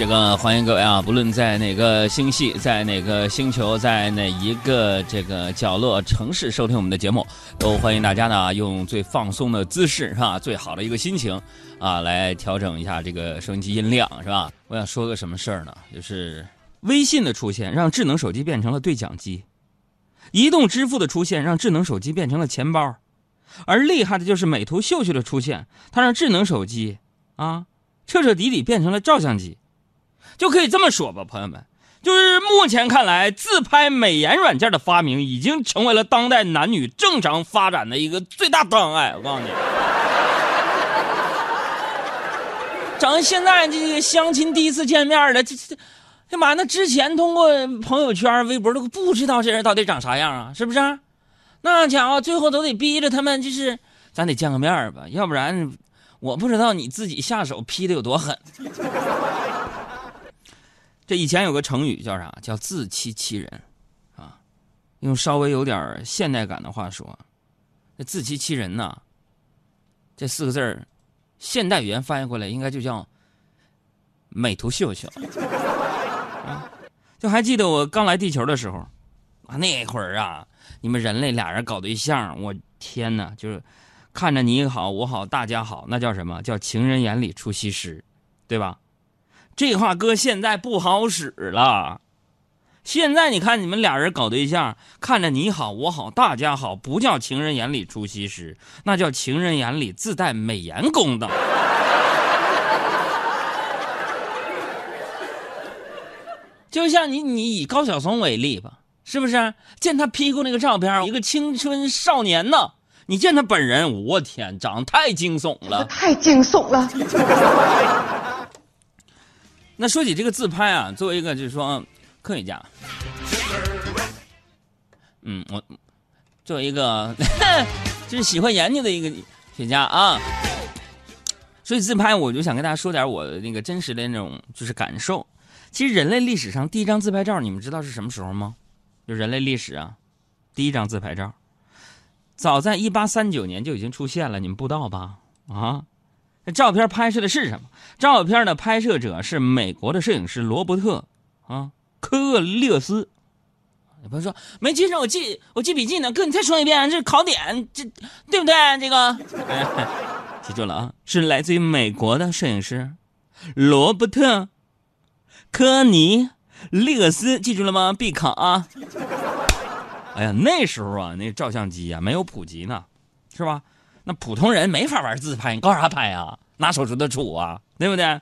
这个欢迎各位啊，不论在哪个星系，在哪个星球，在哪一个这个角落城市收听我们的节目，都欢迎大家呢用最放松的姿势是吧？最好的一个心情啊，来调整一下这个收音机音量是吧？我想说个什么事儿呢？就是微信的出现让智能手机变成了对讲机，移动支付的出现让智能手机变成了钱包，而厉害的就是美图秀秀的出现，它让智能手机啊彻彻底底变成了照相机。就可以这么说吧，朋友们，就是目前看来，自拍美颜软件的发明已经成为了当代男女正常发展的一个最大障碍。我告诉你，整现在这个相亲第一次见面的，这这这妈那之前通过朋友圈、微博都不知道这人到底长啥样啊，是不是？那家伙最后都得逼着他们，就是咱得见个面吧，要不然我不知道你自己下手劈的有多狠。这以前有个成语叫啥？叫自欺欺人，啊，用稍微有点现代感的话说，这自欺欺人呐，这四个字儿，现代语言翻译过来应该就叫美图秀秀。啊，就还记得我刚来地球的时候，啊，那会儿啊，你们人类俩人搞对象，我天哪，就是看着你好我好大家好，那叫什么叫情人眼里出西施，对吧？这话搁现在不好使了。现在你看你们俩人搞对象，看着你好我好大家好，不叫情人眼里出西施，那叫情人眼里自带美颜功能。就像你，你以高晓松为例吧，是不是？见他 P 过那个照片，一个青春少年呢。你见他本人，我天，长得太惊悚了，太惊悚了。那说起这个自拍啊，作为一个就是说科学家，嗯，我作为一个 就是喜欢研究的一个学家啊，所以自拍我就想跟大家说点我那个真实的那种就是感受。其实人类历史上第一张自拍照，你们知道是什么时候吗？就人类历史啊，第一张自拍照，早在一八三九年就已经出现了，你们不知道吧？啊？这照片拍摄的是什么？照片的拍摄者是美国的摄影师罗伯特啊科勒斯。有朋友说没记上，我记我记笔记呢。哥，你再说一遍，这是考点，这对不对？这个 记住了啊，是来自于美国的摄影师罗伯特科尼勒斯，记住了吗？必考啊！哎呀，那时候啊，那照相机啊没有普及呢，是吧？那普通人没法玩自拍，你搞啥拍啊？拿手指头杵啊，对不对？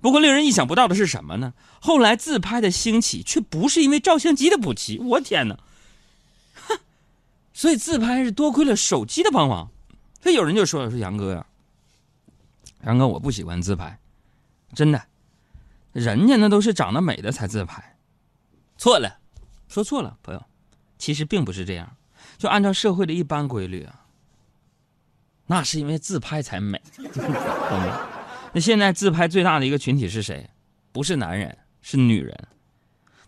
不过令人意想不到的是什么呢？后来自拍的兴起却不是因为照相机的普及，我天哪！所以自拍是多亏了手机的帮忙。所以有人就说了：“说杨哥呀，杨哥，我不喜欢自拍，真的，人家那都是长得美的才自拍。”错了，说错了，朋友，其实并不是这样。就按照社会的一般规律啊。那是因为自拍才美，懂吗？那现在自拍最大的一个群体是谁？不是男人，是女人。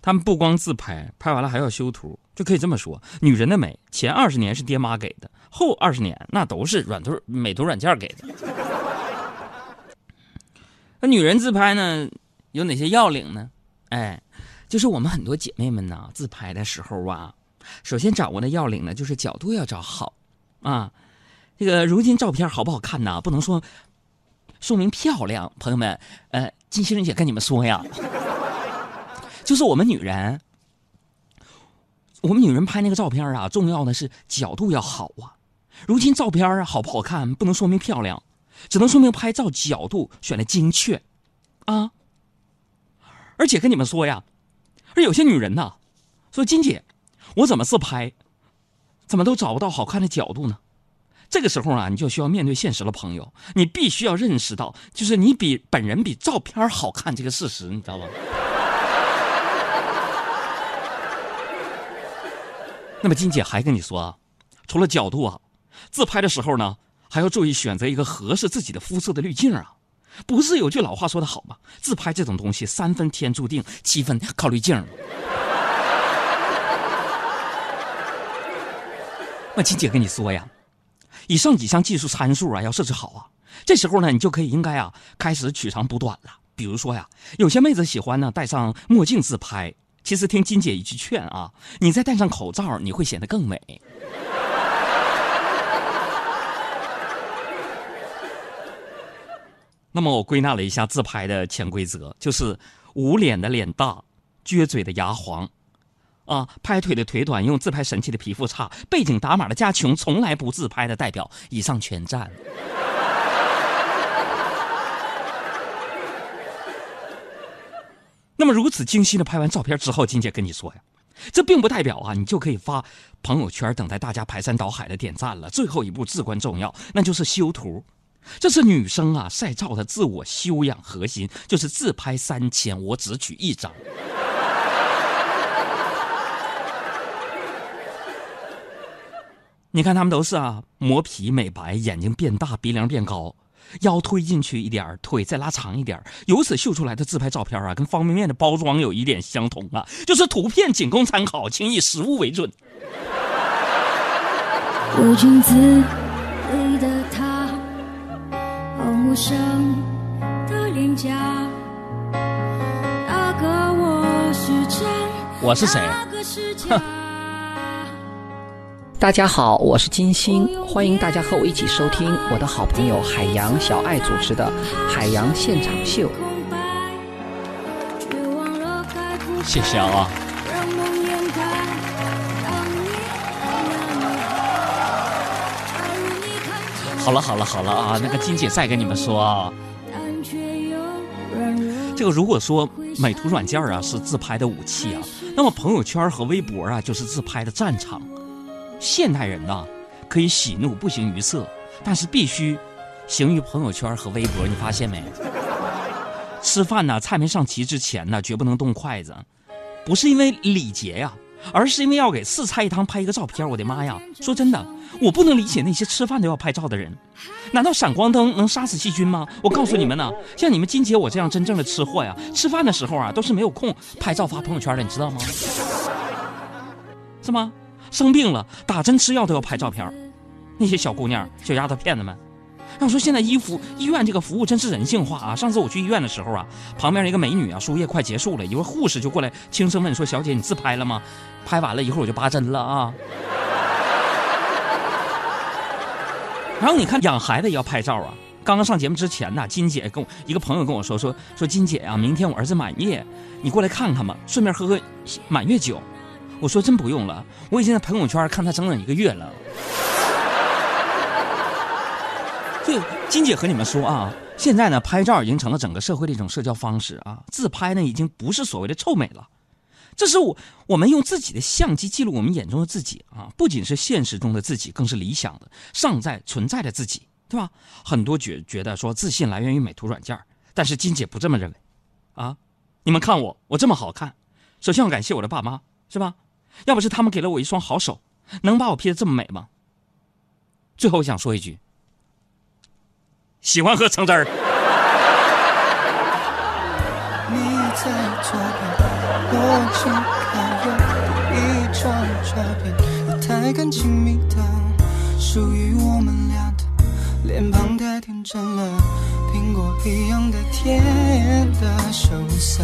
他们不光自拍，拍完了还要修图，就可以这么说：女人的美，前二十年是爹妈给的，后二十年那都是软图、美图软件给的。那女人自拍呢，有哪些要领呢？哎，就是我们很多姐妹们呢，自拍的时候啊，首先掌握的要领呢，就是角度要找好啊。这个如今照片好不好看呢？不能说说明漂亮，朋友们，呃，金星人姐跟你们说呀，就是我们女人，我们女人拍那个照片啊，重要的是角度要好啊。如今照片啊好不好看，不能说明漂亮，只能说明拍照角度选的精确啊。而且跟你们说呀，而有些女人呐，说金姐，我怎么自拍，怎么都找不到好看的角度呢？这个时候啊，你就需要面对现实了，朋友，你必须要认识到，就是你比本人比照片好看这个事实，你知道吧？那么金姐还跟你说啊，除了角度啊，自拍的时候呢，还要注意选择一个合适自己的肤色的滤镜啊。不是有句老话说的好吗？自拍这种东西，三分天注定，七分靠滤镜。那金姐跟你说呀。以上几项技术参数啊，要设置好啊。这时候呢，你就可以应该啊，开始取长补短了比如说呀，有些妹子喜欢呢戴上墨镜自拍，其实听金姐一句劝啊，你再戴上口罩，你会显得更美。那么我归纳了一下自拍的潜规则，就是捂脸的脸大，撅嘴的牙黄，啊，拍腿的腿短，用自拍神器的皮肤差，背景打码的家穷，从来不自拍的代表，以上全占。那么如此精心的拍完照片之后，金姐跟你说呀，这并不代表啊，你就可以发朋友圈等待大家排山倒海的点赞了。最后一步至关重要，那就是修图，这是女生啊晒照的自我修养核心，就是自拍三千，我只取一张。你看他们都是啊，磨皮美白，眼睛变大，鼻梁变高。腰推进去一点腿再拉长一点由此秀出来的自拍照片啊，跟方便面的包装有一点相同啊，就是图片仅供参考，请以实物为准。子里的他，好陌生的脸颊，那个我是真，我是谁？那个是假。大家好，我是金星，欢迎大家和我一起收听我的好朋友海洋小爱主持的《海洋现场秀》。谢谢啊。好，了好了好了啊，那个金姐再跟你们说啊，这个如果说美图软件啊是自拍的武器啊，那么朋友圈和微博啊就是自拍的战场。现代人呐，可以喜怒不形于色，但是必须行于朋友圈和微博。你发现没？吃饭呢，菜没上齐之前呢，绝不能动筷子，不是因为礼节呀，而是因为要给四菜一汤拍一个照片。我的妈呀！说真的，我不能理解那些吃饭都要拍照的人。难道闪光灯能杀死细菌吗？我告诉你们呢，像你们金姐我这样真正的吃货呀，吃饭的时候啊，都是没有空拍照发朋友圈的，你知道吗？是吗？生病了，打针吃药都要拍照片那些小姑娘、小丫头片子们，要说现在医服医院这个服务真是人性化啊！上次我去医院的时候啊，旁边一个美女啊，输液快结束了，一会护士就过来轻声问说：“小姐，你自拍了吗？”拍完了一会儿我就拔针了啊。然后你看养孩子也要拍照啊。刚刚上节目之前呢，金姐跟我一个朋友跟我说说说金姐啊，明天我儿子满月，你过来看看吧，顺便喝喝满月酒。我说真不用了，我已经在朋友圈看他整整一个月了。所以金姐和你们说啊，现在呢，拍照已经成了整个社会的一种社交方式啊。自拍呢，已经不是所谓的臭美了，这是我我们用自己的相机记录我们眼中的自己啊，不仅是现实中的自己，更是理想的尚在存在的自己，对吧？很多觉觉得说自信来源于美图软件，但是金姐不这么认为，啊，你们看我，我这么好看，首先要感谢我的爸妈，是吧？要不是他们给了我一双好手，能把我 P 的这么美吗？最后我想说一句，喜欢喝橙汁儿。你在左边，我正靠右，一张照片，你太敢亲密的，属于我们俩的，脸庞太天真了，苹果一样的甜的羞涩，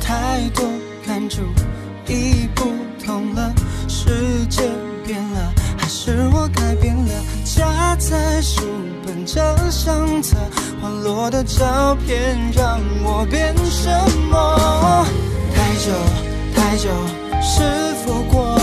太多感触已不同了，世界变了，还是我改变了？夹在书本这相册，滑落的照片让我变什么？太久太久，是否过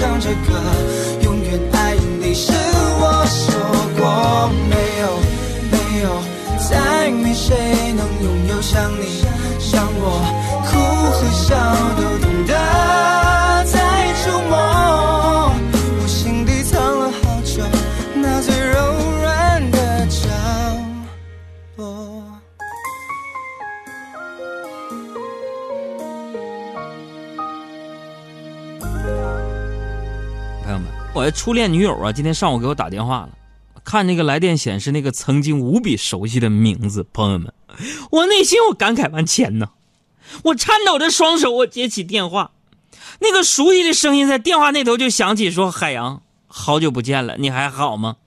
唱着歌永远爱你是我说过没有没有再没谁能拥有像你像我哭和笑都懂得再触摸我心底藏了好久那最柔软的角落朋友们，我的初恋女友啊，今天上午给我打电话了，看那个来电显示那个曾经无比熟悉的名字，朋友们，我内心我感慨万千呐，我颤抖着双手，我接起电话，那个熟悉的声音在电话那头就响起，说：“海洋，好久不见了，你还好吗？”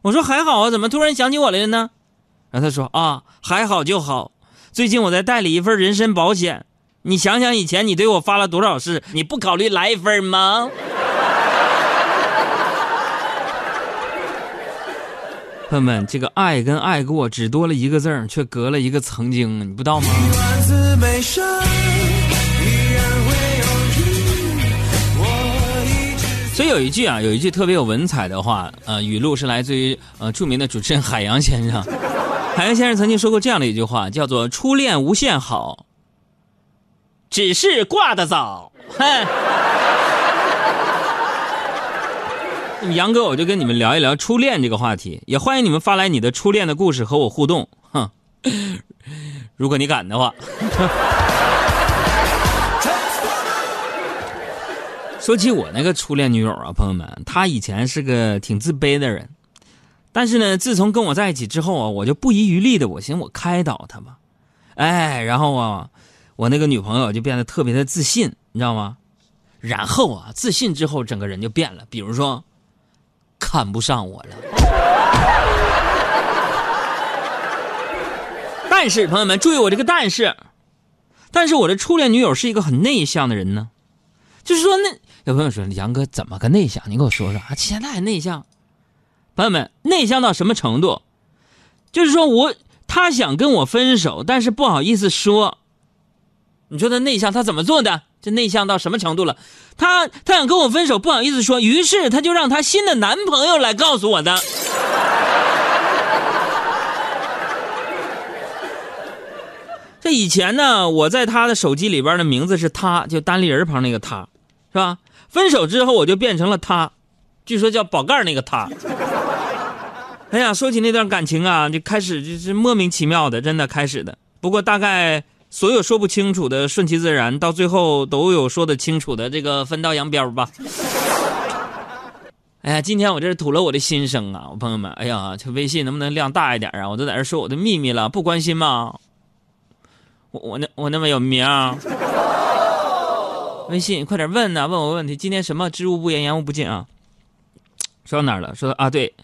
我说：“还好啊，怎么突然想起我来了呢？”然后他说：“啊，还好就好，最近我在代理一份人身保险。”你想想以前你对我发了多少誓，你不考虑来一份吗？朋友们，这个爱跟爱过只多了一个字儿，却隔了一个曾经，你不知道吗？所以有一句啊，有一句特别有文采的话，呃，语录是来自于呃著名的主持人海洋先生。海洋先生曾经说过这样的一句话，叫做“初恋无限好，只是挂的早”。哼。那么杨哥，我就跟你们聊一聊初恋这个话题，也欢迎你们发来你的初恋的故事和我互动。哼，如果你敢的话。说起我那个初恋女友啊，朋友们，她以前是个挺自卑的人，但是呢，自从跟我在一起之后啊，我就不遗余力的，我寻思我开导她吧，哎，然后啊，我那个女朋友就变得特别的自信，你知道吗？然后啊，自信之后整个人就变了，比如说，看不上我了。但是朋友们注意我这个但是，但是我的初恋女友是一个很内向的人呢，就是说那有朋友说杨哥怎么个内向？你给我说说啊，现在还内向？朋友们，内向到什么程度？就是说我他想跟我分手，但是不好意思说。你说他内向，他怎么做的？这内向到什么程度了？他他想跟我分手，不好意思说，于是他就让他新的男朋友来告诉我的。这以前呢，我在他的手机里边的名字是他，就单立人旁那个他，是吧？分手之后我就变成了他，据说叫宝盖那个他。哎呀，说起那段感情啊，就开始就是莫名其妙的，真的开始的。不过大概所有说不清楚的顺其自然，到最后都有说得清楚的这个分道扬镳吧。哎呀，今天我这是吐了我的心声啊，我朋友们，哎呀，这微信能不能量大一点啊？我都在这说我的秘密了，不关心吗？我我那我那么有名，微信快点问呐、问我问题。今天什么知无不言，言无不尽啊？说到哪儿了？说到啊，对，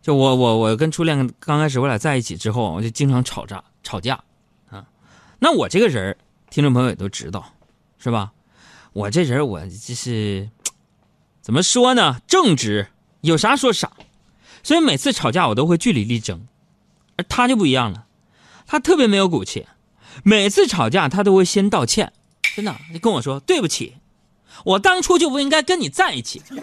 就我我我跟初恋刚开始我俩在一起之后，我就经常吵架吵架。那我这个人儿，听众朋友也都知道，是吧？我这人我就是怎么说呢？正直，有啥说啥，所以每次吵架我都会据理力争。而他就不一样了，他特别没有骨气。每次吵架，他都会先道歉，真的，你跟我说对不起，我当初就不应该跟你在一起。嗯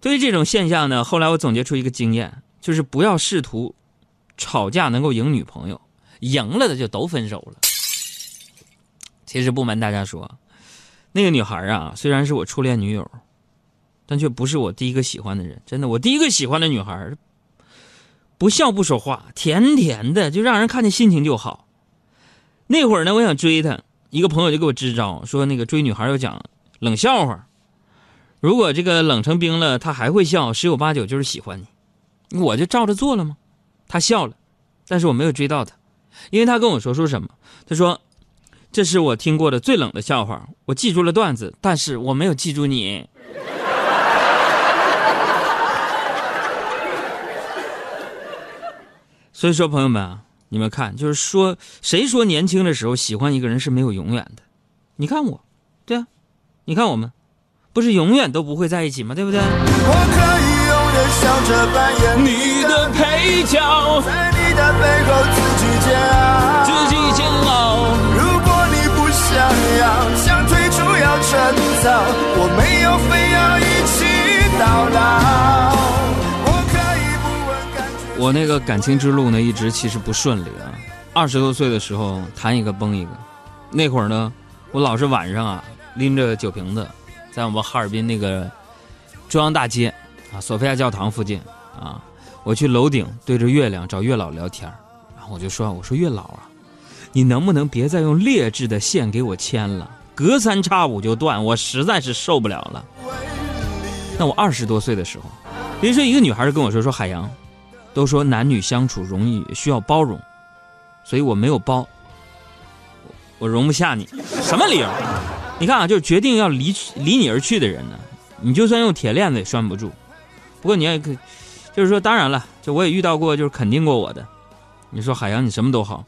对于这种现象呢，后来我总结出一个经验，就是不要试图吵架能够赢女朋友，赢了的就都分手了。其实不瞒大家说，那个女孩啊，虽然是我初恋女友，但却不是我第一个喜欢的人。真的，我第一个喜欢的女孩不笑不说话，甜甜的，就让人看见心情就好。那会儿呢，我想追她，一个朋友就给我支招，说那个追女孩要讲冷笑话，如果这个冷成冰了，她还会笑，十有八九就是喜欢你。我就照着做了吗？她笑了，但是我没有追到她，因为他跟我说说什么？他说这是我听过的最冷的笑话，我记住了段子，但是我没有记住你。所以说，朋友们啊，你们看，就是说，谁说年轻的时候喜欢一个人是没有永远的？你看我，对啊，你看我们，不是永远都不会在一起吗？对不对？我可以永远笑着扮演你角，在你的背后自己煎熬。自己煎熬。如果你不想要，想退出要趁早，我没有非要一起到老。我可以不问感觉。我那个感情之路呢，一直其实不顺利啊。二十多岁的时候谈一个崩一个，那会儿呢，我老是晚上啊拎着酒瓶子，在我们哈尔滨那个中央大街啊索菲亚教堂附近啊，我去楼顶对着月亮找月老聊天然后我就说我说月老啊，你能不能别再用劣质的线给我牵了，隔三差五就断，我实在是受不了了。那我二十多岁的时候，比如说一个女孩跟我说说海洋，都说男女相处容易需要包容，所以我没有包，我容不下你，什么理由？你看啊，就是决定要离去离你而去的人呢，你就算用铁链子也拴不住。不过你也可，就是说，当然了，就我也遇到过，就是肯定过我的。你说海洋，你什么都好，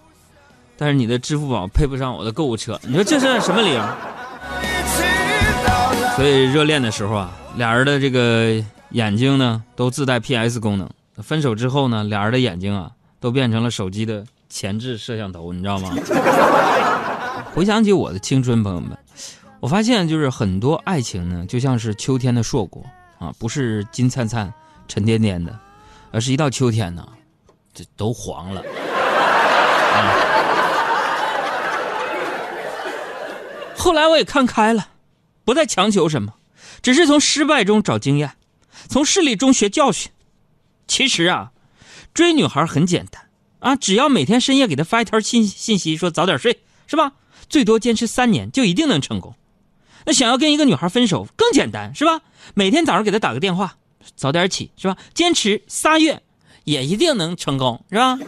但是你的支付宝配不上我的购物车，你说这是什么理由？所以热恋的时候啊，俩人的这个眼睛呢都自带 PS 功能。分手之后呢，俩人的眼睛啊都变成了手机的前置摄像头，你知道吗？回想起我的青春，朋友们，我发现就是很多爱情呢，就像是秋天的硕果啊，不是金灿灿、沉甸甸的，而是一到秋天呢，这都黄了。啊、后来我也看开了，不再强求什么，只是从失败中找经验，从事例中学教训。其实啊，追女孩很简单啊，只要每天深夜给她发一条信信息，说早点睡，是吧？最多坚持三年就一定能成功。那想要跟一个女孩分手更简单，是吧？每天早上给她打个电话，早点起，是吧？坚持仨月也一定能成功，是吧？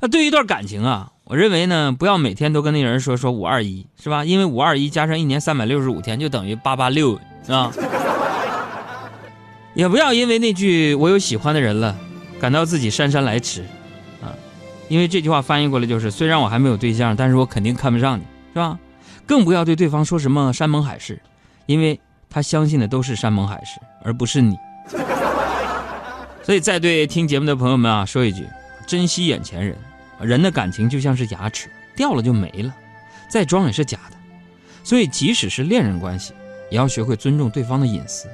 那对于一段感情啊，我认为呢，不要每天都跟那人说说五二一，是吧？因为五二一加上一年三百六十五天就等于八八六，是吧？也不要因为那句“我有喜欢的人了”，感到自己姗姗来迟，啊，因为这句话翻译过来就是：虽然我还没有对象，但是我肯定看不上你，是吧？更不要对对方说什么山盟海誓，因为他相信的都是山盟海誓，而不是你。所以，再对听节目的朋友们啊，说一句：珍惜眼前人。人的感情就像是牙齿，掉了就没了，再装也是假的。所以，即使是恋人关系，也要学会尊重对方的隐私。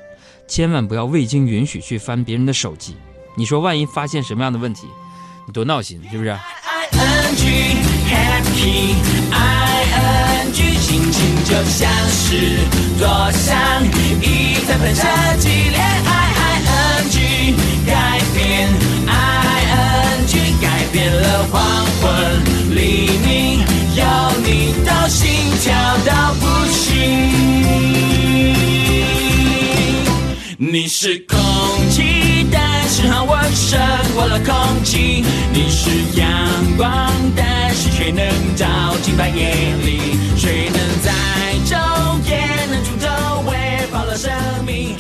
千万不要未经允许去翻别人的手机，你说万一发现什么样的问题，你多闹心，是不是？I N G happy I N G 心情就像是多像一台喷射机恋爱 I N G 改变 I N G 改变了黄昏黎明，有你都心跳到不行。你是空气，是很温胜过了空气。你是阳光，但是却能照进半夜里。谁能在昼夜能出头，喂饱了生命？